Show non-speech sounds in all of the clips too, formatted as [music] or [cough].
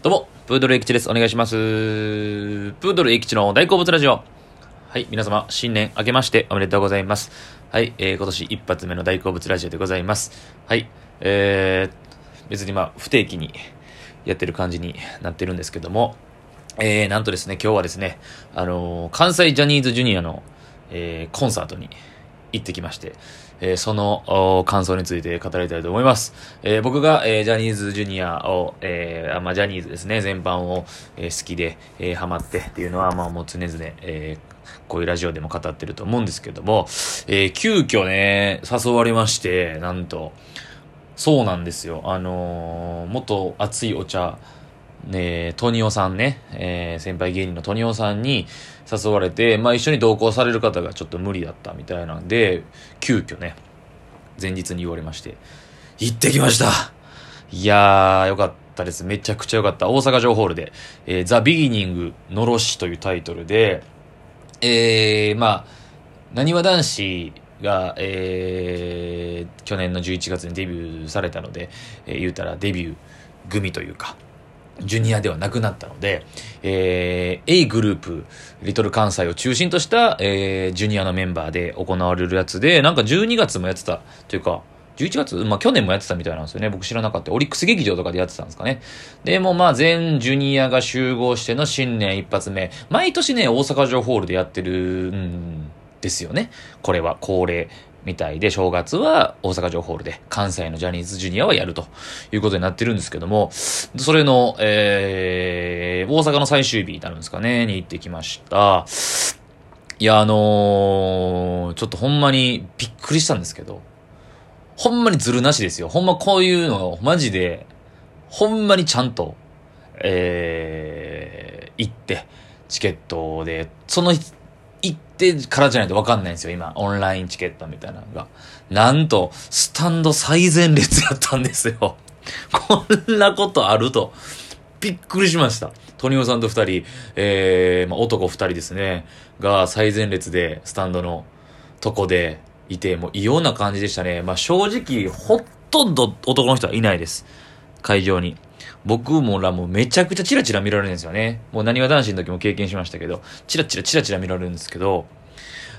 どうも、プードルエキチです。お願いします。プードルエキチの大好物ラジオ。はい、皆様、新年明けましておめでとうございます。はい、えー、今年一発目の大好物ラジオでございます。はい、えー、別にまあ、不定期にやってる感じになってるんですけども、えー、なんとですね、今日はですね、あのー、関西ジャニーズジュニアの、えー、コンサートに行ってきまして、えー、その感想について語りたいと思います。えー、僕が、えー、ジャニーズジュニアを、えー、まあ、ジャニーズですね、全般を、えー、好きで、えー、ハマってっていうのは、まあ、もう常々、えー、こういうラジオでも語ってると思うんですけども、えー、急遽ね、誘われまして、なんと、そうなんですよ。あのー、元熱いお茶、ね、トニオさんね、えー、先輩芸人のトニオさんに誘われて、まあ一緒に同行される方がちょっと無理だったみたいなんで、急遽ね、前日に言われまして、行ってきましたいやー、よかったです。めちゃくちゃよかった。大阪城ホールで、えー、ザ・ビギニングのろしというタイトルで、えー、まあ、なにわ男子が、えー、去年の11月にデビューされたので、えー、言うたらデビュー組というか、ジュニアではなくなったので、えー、A グループ、リトル関西を中心とした、えー、ジュニアのメンバーで行われるやつで、なんか12月もやってた、というか、11月？まあ去年もやってたみたいなんですよね。僕知らなかった。オリックス劇場とかでやってたんですかね。でもまあ全ジュニアが集合しての新年一発目。毎年ね、大阪城ホールでやってるんですよね。これは恒例。みたいで、正月は大阪城ホールで、関西のジャニーズジュニアはやるということになってるんですけども、それの、えー、大阪の最終日になるんですかね、に行ってきました。いや、あのー、ちょっとほんまにびっくりしたんですけど、ほんまにずるなしですよ。ほんまこういうのを、マジで、ほんまにちゃんと、えー、行って、チケットで、その行ってからじゃないと分かんないんですよ、今。オンラインチケットみたいなのが。なんと、スタンド最前列やったんですよ。[laughs] こんなことあると。びっくりしました。トニオさんと二人、えー、まあ、男二人ですね、が最前列で、スタンドのとこでいて、もう異様な感じでしたね。まあ、正直、ほとんど男の人はいないです。会場に。僕もらもめちゃくちゃチラチラ見られるんですよね。もう何は男子の時も経験しましたけど、チラチラチラチラ見られるんですけど、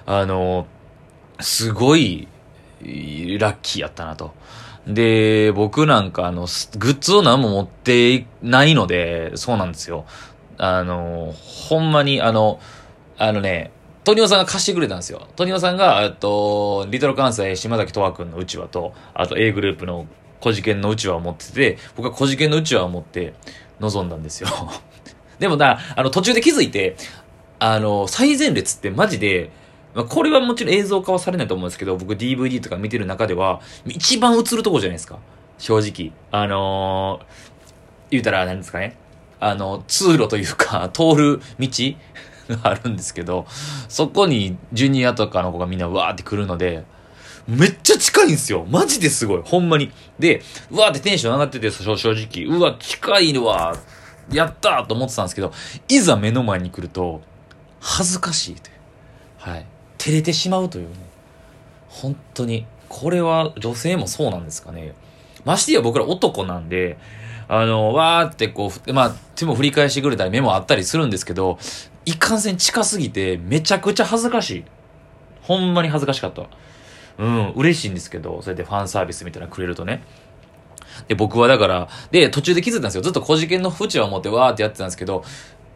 あの、すごい、ラッキーやったなと。で、僕なんかあの、グッズを何も持ってないので、そうなんですよ。あの、ほんまにあの、あのね、トニオさんが貸してくれたんですよ。トニオさんが、えっと、リトル関西島崎とわくんのうちわと、あと A グループの小事件のうちわを持ってて、僕は小事件のうちわを持って臨んだんですよ。[laughs] でもな、あの途中で気づいて、あの、最前列ってマジで、まあ、これはもちろん映像化はされないと思うんですけど、僕 DVD とか見てる中では、一番映るとこじゃないですか。正直。あのー、言うたら何ですかね。あの、通路というか、[laughs] 通る道があるんですけど、そこにジュニアとかの子がみんなわーって来るので、めっちゃ近いんですよ。マジですごい。ほんまに。で、うわーってテンション上がってて、正直。うわ、近いわ。やったーと思ってたんですけど、いざ目の前に来ると、恥ずかしいという。はい。照れてしまうというね。本当に。これは女性もそうなんですかね。ましてや僕ら男なんで、あの、わーってこう、まあ、手も振り返してくれたり目もあったりするんですけど、いかんせん近すぎてめちゃくちゃ恥ずかしい。ほんまに恥ずかしかった。うん、嬉しいんですけど、それでファンサービスみたいなのくれるとね。で、僕はだから、で、途中で気づいたんですよ。ずっと小事件の縁を持ってわーってやってたんですけど、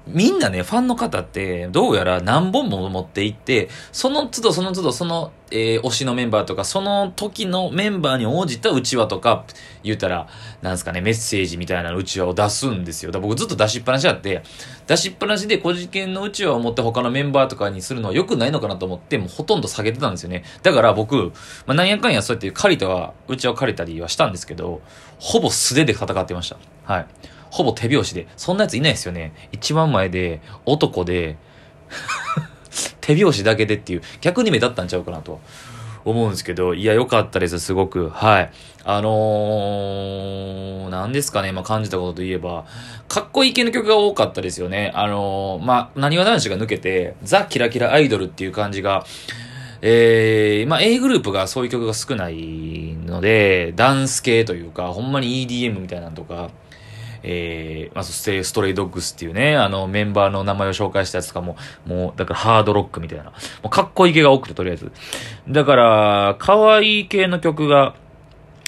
みんなね、ファンの方って、どうやら何本も持っていって、その都度その都度その、えー、推しのメンバーとか、その時のメンバーに応じた内輪とか、言うたら、なんすかね、メッセージみたいな内輪を出すんですよ。だ僕ずっと出しっぱなしあって、出しっぱなしで小事件の内輪を持って他のメンバーとかにするのは良くないのかなと思って、もうほとんど下げてたんですよね。だから僕、まあ、なんやかんやそうやって借りたは、内輪を借りたりはしたんですけど、ほぼ素手で戦ってました。はい。ほぼ手拍子で。そんなやついないですよね。一番前で、男で [laughs] 手拍子だけでっていう、逆に目立ったんちゃうかなと思うんですけど、いや、良かったです、すごく。はい。あのー、何ですかね、ま、感じたことといえば、かっこいい系の曲が多かったですよね。あのー、まあ、なにわ男子が抜けて、ザ・キラキラアイドルっていう感じが、えー、まあ、A グループがそういう曲が少ないので、ダンス系というか、ほんまに EDM みたいなのとか、えー、まあ、ステストレイドッグスっていうね、あの、メンバーの名前を紹介したやつとかも、もう、だからハードロックみたいな。もうかっこいい系が多くて、とりあえず。だから、可愛い系の曲が、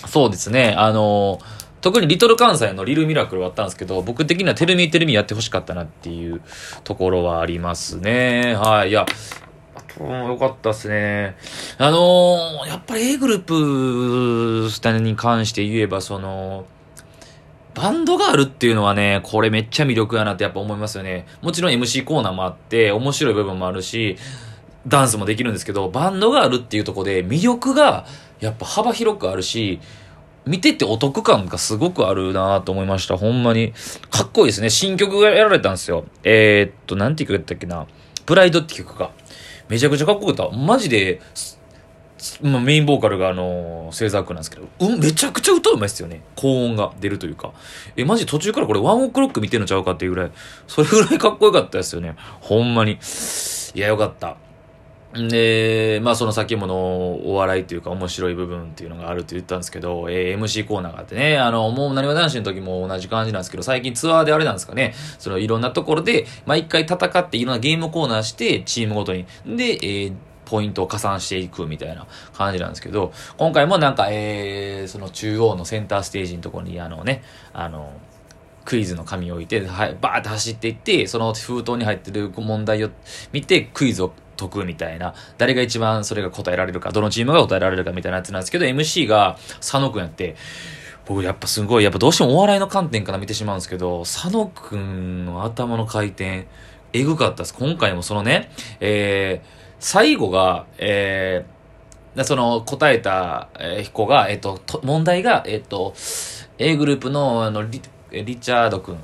そうですね、あの特にリトル関西のリルミラクルはあったんですけど、僕的にはテルミーテルミーやってほしかったなっていうところはありますね。はい。いや、よかったっすね。あのー、やっぱり A グループに関して言えば、その、バンドがあるっていうのはね、これめっちゃ魅力やなってやっぱ思いますよね。もちろん MC コーナーもあって、面白い部分もあるし、ダンスもできるんですけど、バンドがあるっていうとこで魅力がやっぱ幅広くあるし、見ててお得感がすごくあるなと思いました。ほんまに。かっこいいですね。新曲がやられたんですよ。えー、っと、なんて曲やったっけな。プライドって曲か。めちゃくちゃかっこよかった。マジで、まあ、メインボーカルがあのー、ザークなんですけど、うん、めちゃくちゃ歌うまいっすよね。高音が出るというか。え、マジ途中からこれワンオクロック見てんのちゃうかっていうぐらい、それぐらいかっこよかったですよね。ほんまに。いや、よかった。で、まあその先もお笑いっていうか面白い部分っていうのがあるって言ったんですけど、えー、MC コーナーがあってね、あの、もう何わ男子の時も同じ感じなんですけど、最近ツアーであれなんですかね、そのいろんなところで、毎回戦っていろんなゲームコーナーして、チームごとに。で、えーポイントを加算していくみたいな感じなんですけど、今回もなんか、えー、その中央のセンターステージのところに、あのね、あの、クイズの紙を置いて、はい、バーって走っていって、その封筒に入ってる問題を見て、クイズを解くみたいな、誰が一番それが答えられるか、どのチームが答えられるかみたいなやつなんですけど、MC が佐野くんやって、僕やっぱすごい、やっぱどうしてもお笑いの観点から見てしまうんですけど、佐野くんの頭の回転、えぐかったです。今回もそのね、えー、最後が、えー、その答えた子が、えっ、ー、と、問題が、えっ、と、A グループのあのリリチャード君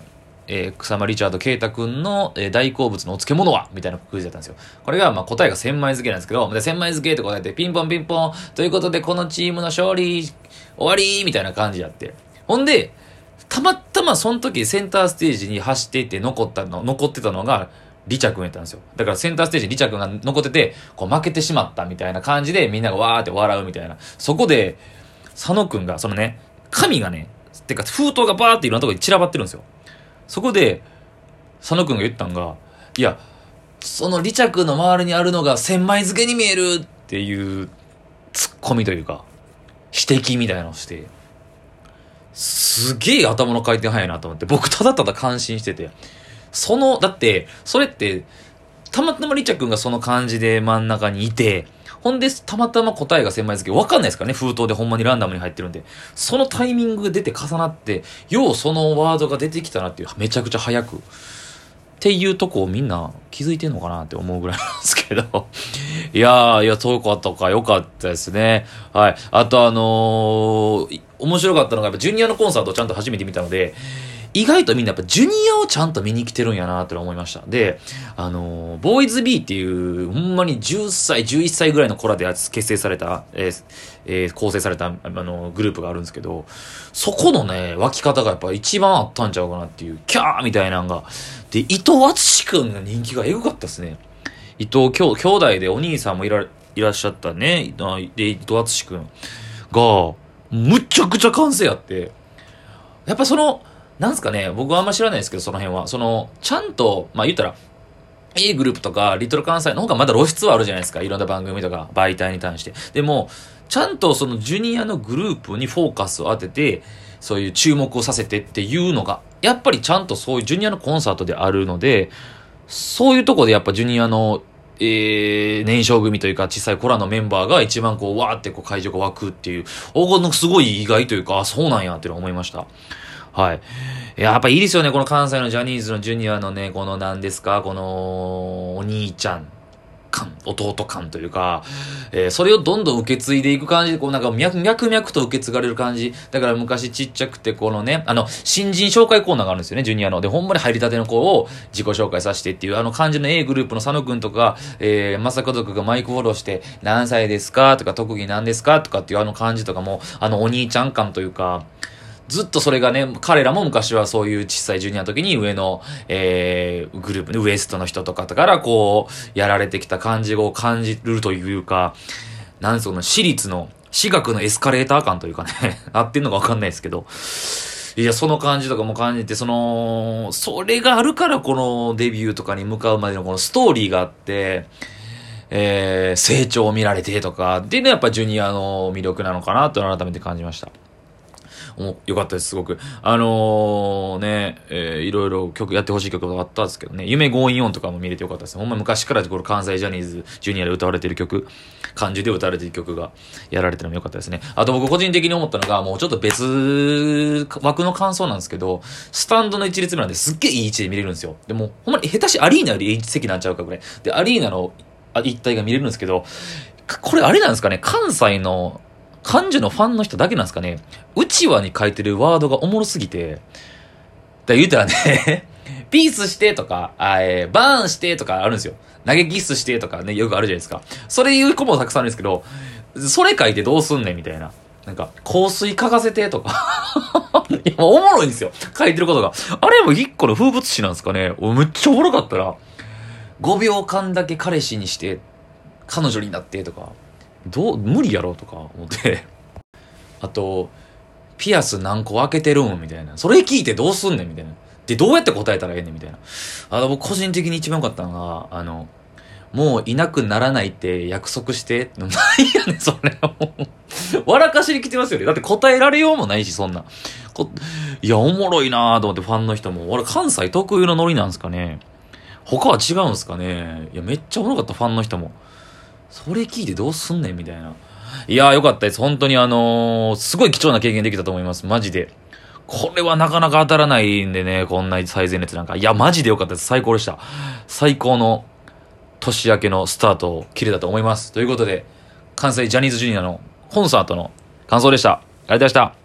えー、草間リチャード啓太君の、えー、大好物のお漬物は？みたいなクイズだったんですよ。これが、まあ、答えが千枚漬けなんですけど、で、千枚漬けって答えて、ピンポンピンポン、ということで、このチームの勝利、終わりみたいな感じやって。ほんで、たまたまその時センターステージに走っていって残ったの、残ってたのが、リチャ君やったんですよ。だからセンターステージにリチャ君が残ってて、こう負けてしまったみたいな感じでみんながわーって笑うみたいな。そこで、佐野君が、そのね、神がね、てか封筒がバーっていろんなところに散らばってるんですよ。そこで、佐野くんが言ったんが、いや、その離着の周りにあるのが千枚漬けに見えるっていうツッコミというか、指摘みたいなのをして、すげえ頭の回転早いなと思って、僕ただただ感心してて、その、だって、それって、たまたまリチャ君がその感じで真ん中にいて、ほんで、たまたま答えが千枚漬け。わかんないですからね、封筒でほんまにランダムに入ってるんで。そのタイミングが出て重なって、ようそのワードが出てきたなっていう、めちゃくちゃ早く。っていうとこをみんな気づいてんのかなって思うぐらいなんですけど。[laughs] いやー、いや、そうかったか、よかったですね。はい。あとあのー、面白かったのが、やっぱジュニアのコンサートをちゃんと初めて見たので、意外とみんなやっぱジュニアをちゃんと見に来てるんやなって思いました。で、あの、ボーイズビーっていう、ほんまに10歳、11歳ぐらいの子らで結成された、えーえー、構成された、あの、グループがあるんですけど、そこのね、湧き方がやっぱ一番あったんちゃうかなっていう、キャーみたいなのが。で、伊藤淳くんの人気がエグかったですね。伊藤兄兄弟でお兄さんもいらいらっしゃったね、で、伊藤淳くんが、むちゃくちゃ完成やって、やっぱその、なんすかね、僕はあんま知らないですけど、その辺は。その、ちゃんと、まあ言ったら、A グループとか、リトル関西の方がまだ露出はあるじゃないですか。いろんな番組とか、媒体に対して。でも、ちゃんとそのジュニアのグループにフォーカスを当てて、そういう注目をさせてっていうのが、やっぱりちゃんとそういうジュニアのコンサートであるので、そういうとこでやっぱジュニアの、えー、年少組というか小さい子らのメンバーが一番こう、わーってこう会場が湧くっていう、おこのすごい意外というか、あ、そうなんやっての思いました。はい。やっぱいいですよね、この関西のジャニーズのジュニアのね、この何ですか、この、お兄ちゃん感、弟感というか、えー、それをどんどん受け継いでいく感じで、こうなんか脈々と受け継がれる感じ。だから昔ちっちゃくて、このね、あの、新人紹介コーナーがあるんですよね、ジュニアの。で、ほんまに入りたての子を自己紹介させてっていう、あの感じの A グループの佐野くんとか、えー、まさか族がマイクフォローして、何歳ですか？とか、特技何ですか？とかっていうあの感じとかも、あのお兄ちゃん感というか、ずっとそれがね、彼らも昔はそういう小さいジュニアの時に上の、えー、グループ、ウエストの人とかからこう、やられてきた感じを感じるというか、なんですか、私立の、私学のエスカレーター感というかね、[laughs] 合ってんのかわかんないですけど、いや、その感じとかも感じて、その、それがあるからこのデビューとかに向かうまでのこのストーリーがあって、えー、成長を見られてとか、でね、やっぱジュニアの魅力なのかなと改めて感じました。およかったです、すごく。あのー、ね、えー、いろいろ曲、やってほしい曲があったんですけどね、夢ゴーイオンとかも見れてよかったです。ほんま昔からこれ関西ジャニーズジュニアで歌われてる曲、漢字で歌われてる曲がやられてるのもよかったですね。あと僕個人的に思ったのが、もうちょっと別枠の感想なんですけど、スタンドの一列目なんですっげえいい位置で見れるんですよ。でも、ほんまに下手しアリーナよりいい席なんちゃうかぐらい。で、アリーナの一体が見れるんですけど、これあれなんですかね関西の漢字のファンの人だけなんですかねうちわに書いてるワードがおもろすぎて、だ言うたらね [laughs] ピースしてとか、あえー、バーンしてとかあるんですよ。投げキスしてとかね、よくあるじゃないですか。それ言う子もたくさんあるんですけど、それ書いてどうすんねんみたいな。なんか、香水嗅がせてとか [laughs] いや、おもろいんですよ。書いてることが。あれも一個の風物詩なんですかね。めっちゃおもろかったら、5秒間だけ彼氏にして、彼女になってとか、どう、無理やろとか思って [laughs] あと、ピアス何個開けてるんみたいな。それ聞いてどうすんねんみたいな。で、どうやって答えたらええねんみたいな。あの、僕個人的に一番良かったのが、あの、もういなくならないって約束して。[laughs] 何やねん、それ。[laughs] 笑かしに来てますよね。だって答えられようもないし、そんな。いや、おもろいなぁと思ってファンの人も。俺、関西特有のノリなんですかね。他は違うんですかね。いや、めっちゃおもろかった、ファンの人も。それ聞いてどうすんねんみたいな。いやーよかったです。本当にあのー、すごい貴重な経験できたと思います。マジで。これはなかなか当たらないんでね、こんな最前列なんか。いや、マジでよかったです。最高でした。最高の年明けのスタートを切れたと思います。ということで、関西ジャニーズジュニアのコンサートの感想でした。ありがとうございました。